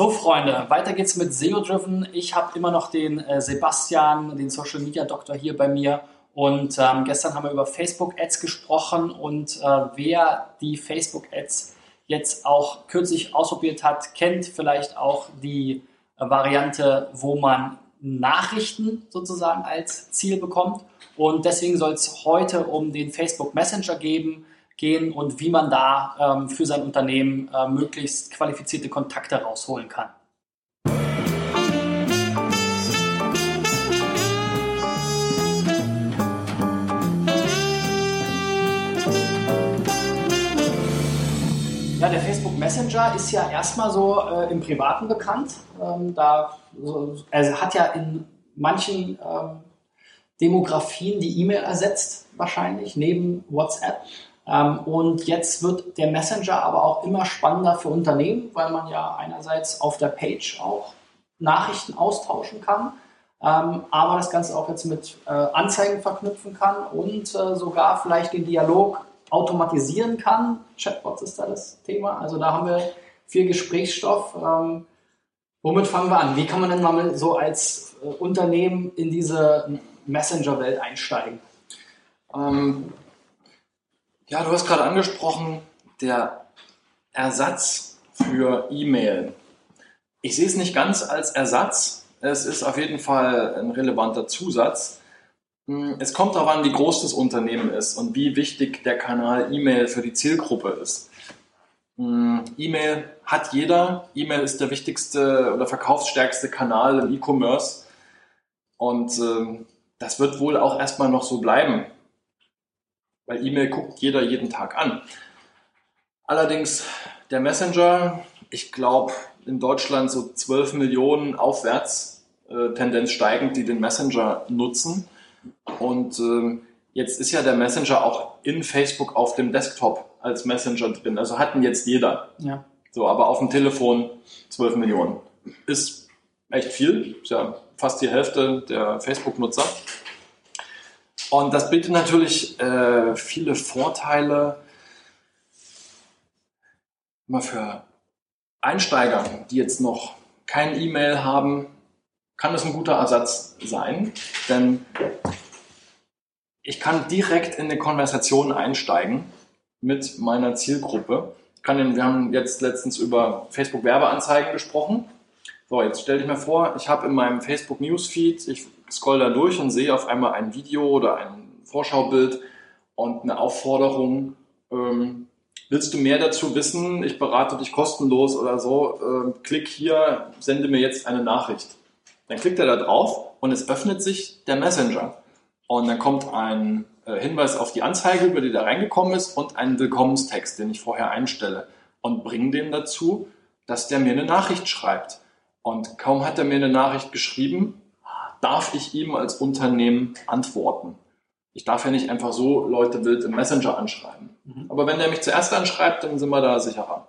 So, Freunde, weiter geht's mit SEO Driven. Ich habe immer noch den äh, Sebastian, den Social Media Doktor hier bei mir. Und ähm, gestern haben wir über Facebook Ads gesprochen und äh, wer die Facebook Ads jetzt auch kürzlich ausprobiert hat, kennt vielleicht auch die äh, Variante, wo man Nachrichten sozusagen als Ziel bekommt. Und deswegen soll es heute um den Facebook Messenger geben gehen und wie man da ähm, für sein Unternehmen äh, möglichst qualifizierte Kontakte rausholen kann. Ja, der Facebook Messenger ist ja erstmal so äh, im Privaten bekannt. Ähm, da, so, er hat ja in manchen ähm, Demografien die E-Mail ersetzt, wahrscheinlich, neben WhatsApp. Ähm, und jetzt wird der Messenger aber auch immer spannender für Unternehmen, weil man ja einerseits auf der Page auch Nachrichten austauschen kann, ähm, aber das Ganze auch jetzt mit äh, Anzeigen verknüpfen kann und äh, sogar vielleicht den Dialog automatisieren kann. Chatbots ist da das Thema. Also da haben wir viel Gesprächsstoff. Ähm, womit fangen wir an? Wie kann man denn mal so als äh, Unternehmen in diese Messenger-Welt einsteigen? Ähm, ja, du hast gerade angesprochen, der Ersatz für E-Mail. Ich sehe es nicht ganz als Ersatz. Es ist auf jeden Fall ein relevanter Zusatz. Hm, es kommt darauf an, wie groß das Unternehmen ist und wie wichtig der Kanal E-Mail für die Zielgruppe ist. Hm, E-Mail hat jeder. E-Mail ist der wichtigste oder verkaufsstärkste Kanal im E-Commerce. Und äh, das wird wohl auch erstmal noch so bleiben weil E-Mail guckt jeder jeden Tag an. Allerdings der Messenger, ich glaube in Deutschland so 12 Millionen aufwärts, äh, Tendenz steigend, die den Messenger nutzen. Und äh, jetzt ist ja der Messenger auch in Facebook auf dem Desktop als Messenger drin. Also hatten jetzt jeder. Ja. So, aber auf dem Telefon 12 Millionen. Ist echt viel. Ist ja fast die Hälfte der Facebook-Nutzer. Und das bietet natürlich äh, viele Vorteile immer für Einsteiger, die jetzt noch kein E-Mail haben, kann das ein guter Ersatz sein, denn ich kann direkt in eine Konversation einsteigen mit meiner Zielgruppe. Kann, wir haben jetzt letztens über Facebook Werbeanzeigen gesprochen. So, jetzt stell dich mir vor, ich habe in meinem Facebook Newsfeed, ich scroll da durch und sehe auf einmal ein Video oder ein Vorschaubild und eine Aufforderung, ähm, willst du mehr dazu wissen? Ich berate dich kostenlos oder so. Ähm, klick hier, sende mir jetzt eine Nachricht. Dann klickt er da drauf und es öffnet sich der Messenger. Und dann kommt ein äh, Hinweis auf die Anzeige, über die da reingekommen ist und ein Willkommenstext, den ich vorher einstelle und bringe den dazu, dass der mir eine Nachricht schreibt. Und kaum hat er mir eine Nachricht geschrieben, darf ich ihm als Unternehmen antworten. Ich darf ja nicht einfach so Leute wild im Messenger anschreiben. Mhm. Aber wenn der mich zuerst anschreibt, dann sind wir da sicherer.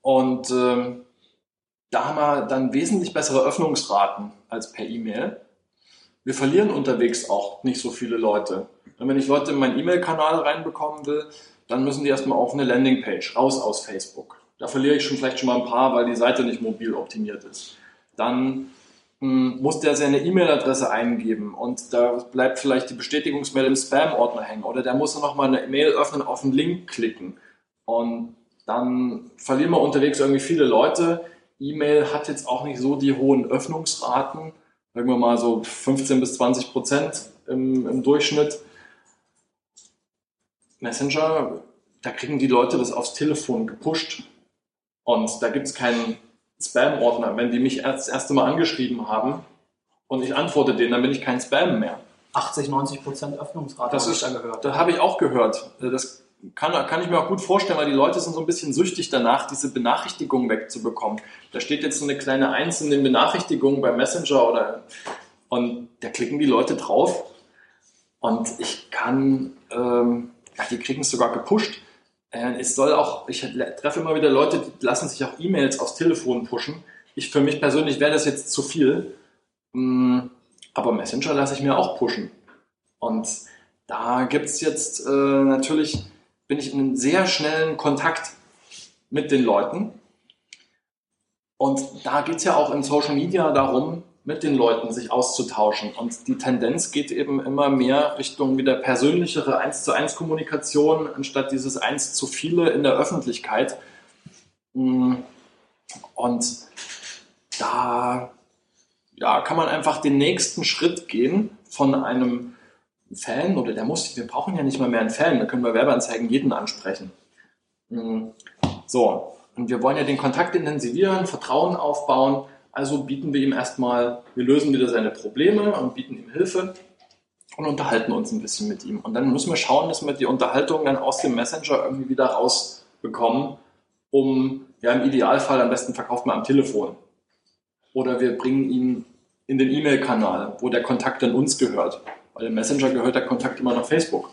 Und äh, da haben wir dann wesentlich bessere Öffnungsraten als per E-Mail. Wir verlieren unterwegs auch nicht so viele Leute. Und wenn ich Leute in meinen E-Mail-Kanal reinbekommen will, dann müssen die erstmal auf eine Landingpage, raus aus Facebook. Da verliere ich schon vielleicht schon mal ein paar, weil die Seite nicht mobil optimiert ist. Dann muss der seine E-Mail-Adresse eingeben und da bleibt vielleicht die Bestätigungsmail im Spam-Ordner hängen oder der muss nochmal eine E-Mail öffnen, auf den Link klicken und dann verlieren wir unterwegs irgendwie viele Leute. E-Mail hat jetzt auch nicht so die hohen Öffnungsraten, sagen wir mal so 15 bis 20 Prozent im, im Durchschnitt. Messenger, da kriegen die Leute das aufs Telefon gepusht und da gibt es keinen Spam-Ordner. Wenn die mich das erste Mal angeschrieben haben und ich antworte denen, dann bin ich kein Spam mehr. 80, 90 Prozent Öffnungsrate. Das ist, gehört. Da habe ich auch gehört. Das kann, kann ich mir auch gut vorstellen, weil die Leute sind so ein bisschen süchtig danach, diese Benachrichtigungen wegzubekommen. Da steht jetzt so eine kleine Eins in den Benachrichtigungen bei Messenger oder und da klicken die Leute drauf und ich kann, ähm, ja, die kriegen es sogar gepusht. Äh, es soll auch, ich treffe immer wieder Leute, die lassen sich auch E-Mails aufs Telefon pushen. Ich für mich persönlich wäre das jetzt zu viel. Mm, aber Messenger lasse ich mir auch pushen. Und da gibt es jetzt äh, natürlich, bin ich in einem sehr schnellen Kontakt mit den Leuten. Und da geht es ja auch in Social Media darum, mit den Leuten sich auszutauschen. Und die Tendenz geht eben immer mehr Richtung wieder persönlichere 1 zu 1 Kommunikation, anstatt dieses 1 zu viele in der Öffentlichkeit. Mm. Und da ja, kann man einfach den nächsten Schritt gehen von einem Fan oder der muss, wir brauchen ja nicht mal mehr einen Fan, da können wir Werbeanzeigen jeden ansprechen. Mm. So, und wir wollen ja den Kontakt intensivieren, Vertrauen aufbauen also bieten wir ihm erstmal, wir lösen wieder seine Probleme und bieten ihm Hilfe und unterhalten uns ein bisschen mit ihm. Und dann müssen wir schauen, dass wir die Unterhaltung dann aus dem Messenger irgendwie wieder rausbekommen, um, ja, im Idealfall am besten verkauft man am Telefon. Oder wir bringen ihn in den E-Mail-Kanal, wo der Kontakt dann uns gehört. Weil im Messenger gehört der Kontakt immer nach Facebook.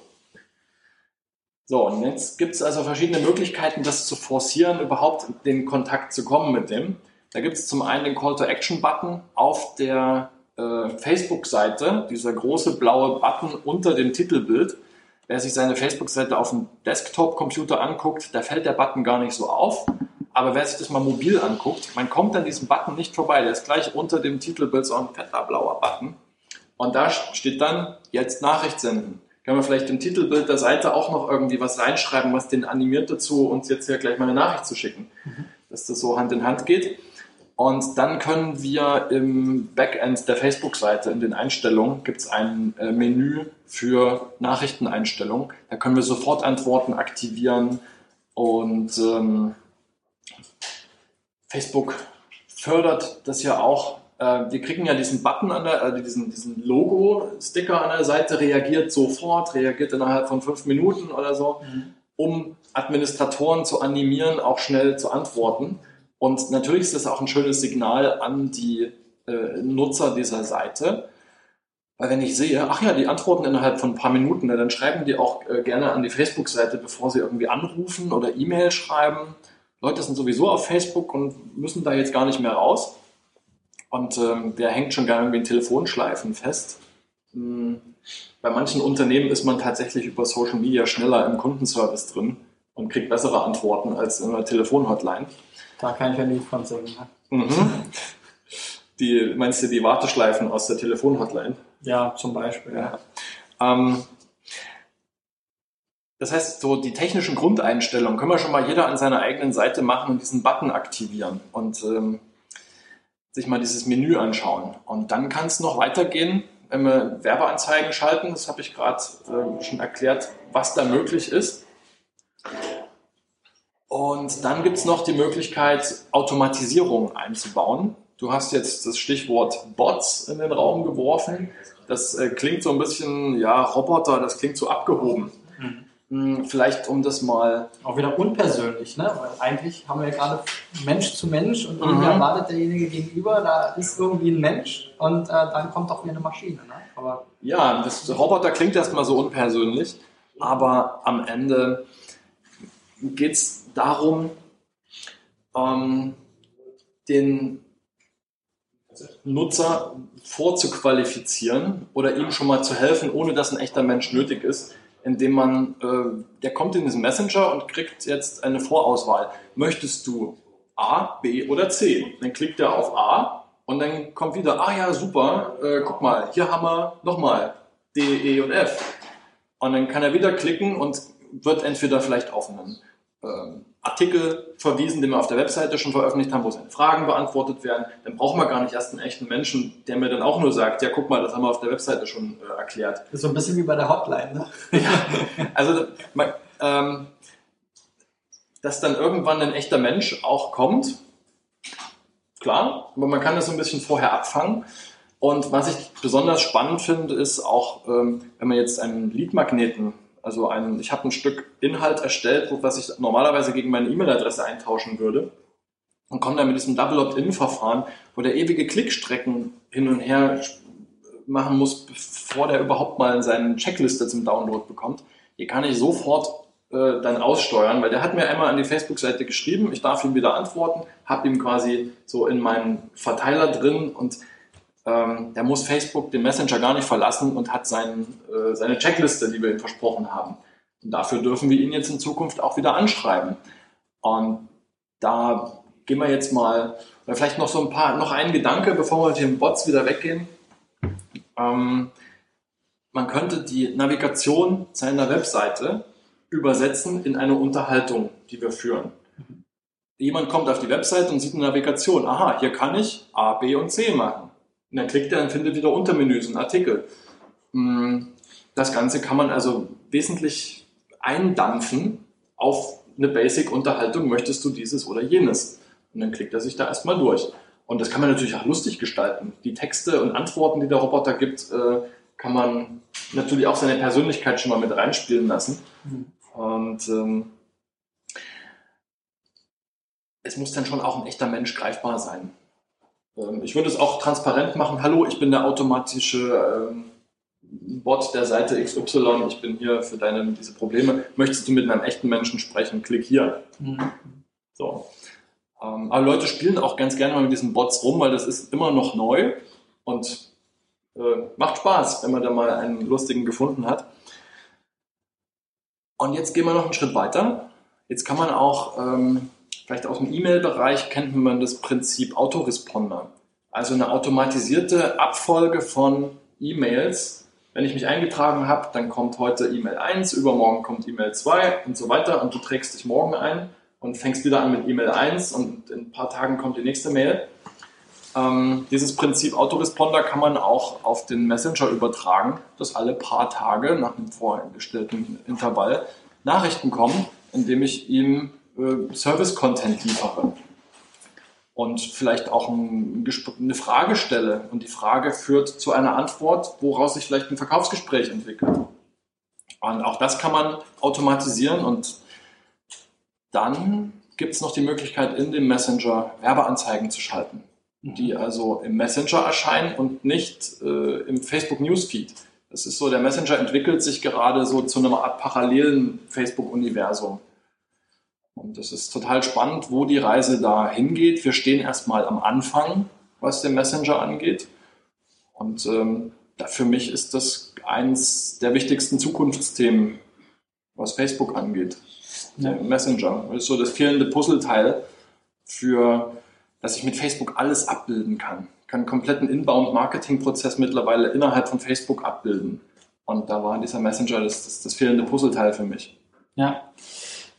So, und jetzt gibt es also verschiedene Möglichkeiten, das zu forcieren, überhaupt in den Kontakt zu kommen mit dem. Da gibt es zum einen den Call-to-Action-Button auf der äh, Facebook-Seite, dieser große blaue Button unter dem Titelbild. Wer sich seine Facebook-Seite auf dem Desktop-Computer anguckt, da fällt der Button gar nicht so auf. Aber wer sich das mal mobil anguckt, man kommt an diesem Button nicht vorbei. Der ist gleich unter dem Titelbild so ein fetter blauer Button. Und da steht dann jetzt Nachricht senden. Können wir vielleicht im Titelbild der Seite auch noch irgendwie was reinschreiben, was den animiert dazu, uns jetzt hier gleich mal eine Nachricht zu schicken. Mhm. Dass das so Hand in Hand geht. Und dann können wir im Backend der Facebook-Seite in den Einstellungen gibt es ein äh, Menü für Nachrichteneinstellungen. Da können wir sofort Antworten aktivieren und ähm, Facebook fördert das ja auch. Äh, wir kriegen ja diesen Button an der, äh, diesen, diesen Logo-Sticker an der Seite, reagiert sofort, reagiert innerhalb von fünf Minuten oder so, mhm. um Administratoren zu animieren, auch schnell zu antworten. Und natürlich ist das auch ein schönes Signal an die äh, Nutzer dieser Seite. Weil wenn ich sehe, ach ja, die antworten innerhalb von ein paar Minuten, dann schreiben die auch äh, gerne an die Facebook-Seite, bevor sie irgendwie anrufen oder E-Mail schreiben. Leute sind sowieso auf Facebook und müssen da jetzt gar nicht mehr raus. Und ähm, wer hängt schon gerne irgendwie in Telefonschleifen fest? Hm, bei manchen Unternehmen ist man tatsächlich über Social Media schneller im Kundenservice drin und kriegt bessere Antworten als in einer Telefonhotline. Da kann ich ein Lied von singen. Mhm. Die, meinst du die Warteschleifen aus der Telefonhotline? Ja, zum Beispiel. Ja. Ähm, das heißt, so die technischen Grundeinstellungen können wir schon mal jeder an seiner eigenen Seite machen und diesen Button aktivieren und ähm, sich mal dieses Menü anschauen. Und dann kann es noch weitergehen, wenn wir Werbeanzeigen schalten. Das habe ich gerade äh, schon erklärt, was da möglich ist. Und dann gibt es noch die Möglichkeit, Automatisierung einzubauen. Du hast jetzt das Stichwort Bots in den Raum geworfen. Das äh, klingt so ein bisschen, ja, Roboter, das klingt so abgehoben. Mhm. Hm, vielleicht um das mal. Auch wieder unpersönlich, ne? Weil eigentlich haben wir ja gerade Mensch zu Mensch und irgendwie mhm. erwartet derjenige gegenüber, da ist irgendwie ein Mensch und äh, dann kommt auch wieder eine Maschine. Ne? Aber ja, das Roboter klingt erstmal so unpersönlich, aber am Ende geht es darum, ähm, den Nutzer vorzuqualifizieren oder ihm schon mal zu helfen, ohne dass ein echter Mensch nötig ist, indem man, äh, der kommt in diesen Messenger und kriegt jetzt eine Vorauswahl. Möchtest du A, B oder C? Dann klickt er auf A und dann kommt wieder, ah ja, super, äh, guck mal, hier haben wir nochmal D, E und F. Und dann kann er wieder klicken und wird entweder vielleicht auf einen ähm, Artikel verwiesen, den wir auf der Webseite schon veröffentlicht haben, wo seine Fragen beantwortet werden, dann brauchen wir gar nicht erst einen echten Menschen, der mir dann auch nur sagt, ja guck mal, das haben wir auf der Webseite schon äh, erklärt. Das ist so ein bisschen wie bei der Hotline, ne? ja, also man, ähm, dass dann irgendwann ein echter Mensch auch kommt, klar, aber man kann das so ein bisschen vorher abfangen. Und was ich besonders spannend finde, ist auch, ähm, wenn man jetzt einen Leadmagneten also ein, ich habe ein Stück Inhalt erstellt, was ich normalerweise gegen meine E-Mail-Adresse eintauschen würde und komme dann mit diesem Double Opt-in-Verfahren, wo der ewige Klickstrecken hin und her machen muss, bevor der überhaupt mal seine Checkliste zum Download bekommt. Hier kann ich sofort äh, dann aussteuern, weil der hat mir einmal an die Facebook-Seite geschrieben, ich darf ihm wieder antworten, habe ihm quasi so in meinen Verteiler drin und ähm, der muss Facebook den Messenger gar nicht verlassen und hat sein, äh, seine Checkliste, die wir ihm versprochen haben. Und dafür dürfen wir ihn jetzt in Zukunft auch wieder anschreiben. Und da gehen wir jetzt mal, oder vielleicht noch so ein paar, noch ein Gedanke, bevor wir mit den Bots wieder weggehen. Ähm, man könnte die Navigation seiner Webseite übersetzen in eine Unterhaltung, die wir führen. Jemand kommt auf die Webseite und sieht eine Navigation. Aha, hier kann ich A, B und C machen. Und dann klickt er und findet wieder Untermenüs und Artikel. Hm, das Ganze kann man also wesentlich eindampfen auf eine Basic-Unterhaltung. Möchtest du dieses oder jenes? Und dann klickt er sich da erstmal durch. Und das kann man natürlich auch lustig gestalten. Die Texte und Antworten, die der Roboter gibt, äh, kann man natürlich auch seine Persönlichkeit schon mal mit reinspielen lassen. Mhm. Und ähm, es muss dann schon auch ein echter Mensch greifbar sein. Ich würde es auch transparent machen. Hallo, ich bin der automatische ähm, Bot der Seite XY. Ich bin hier für deine diese Probleme. Möchtest du mit einem echten Menschen sprechen? Klick hier. Mhm. So. Ähm, aber Leute spielen auch ganz gerne mal mit diesen Bots rum, weil das ist immer noch neu und äh, macht Spaß, wenn man da mal einen lustigen gefunden hat. Und jetzt gehen wir noch einen Schritt weiter. Jetzt kann man auch, ähm, vielleicht aus dem E-Mail-Bereich kennt man das Prinzip Autoresponder. Also eine automatisierte Abfolge von E-Mails. Wenn ich mich eingetragen habe, dann kommt heute E-Mail 1, übermorgen kommt E-Mail 2 und so weiter und du trägst dich morgen ein und fängst wieder an mit E-Mail 1 und in ein paar Tagen kommt die nächste Mail. Ähm, dieses Prinzip Autoresponder kann man auch auf den Messenger übertragen, dass alle paar Tage nach einem vorgestellten Intervall Nachrichten kommen, indem ich ihm äh, Service-Content liefere und vielleicht auch ein, eine Frage stelle und die Frage führt zu einer Antwort, woraus sich vielleicht ein Verkaufsgespräch entwickelt. Und auch das kann man automatisieren und dann gibt es noch die Möglichkeit, in dem Messenger Werbeanzeigen zu schalten, die also im Messenger erscheinen und nicht äh, im Facebook Newsfeed. Das ist so, der Messenger entwickelt sich gerade so zu einer Art parallelen Facebook-Universum. Und das ist total spannend, wo die Reise da hingeht. Wir stehen erstmal am Anfang, was den Messenger angeht. Und ähm, da für mich ist das eins der wichtigsten Zukunftsthemen, was Facebook angeht der Messenger. Das ist so das fehlende Puzzleteil für, dass ich mit Facebook alles abbilden kann. Ich kann einen kompletten Inbound-Marketing-Prozess mittlerweile innerhalb von Facebook abbilden. Und da war dieser Messenger das, das, das fehlende Puzzleteil für mich. Ja.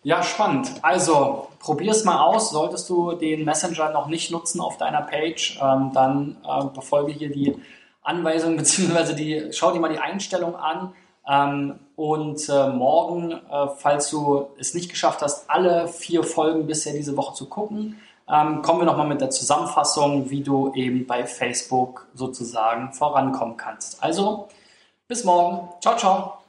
Ja, spannend. Also probier es mal aus. Solltest du den Messenger noch nicht nutzen auf deiner Page, ähm, dann äh, befolge hier die Anweisung beziehungsweise die, schau dir mal die Einstellung an. Ähm, und äh, morgen, äh, falls du es nicht geschafft hast, alle vier Folgen bisher diese Woche zu gucken, ähm, kommen wir nochmal mit der Zusammenfassung, wie du eben bei Facebook sozusagen vorankommen kannst. Also, bis morgen. Ciao, ciao.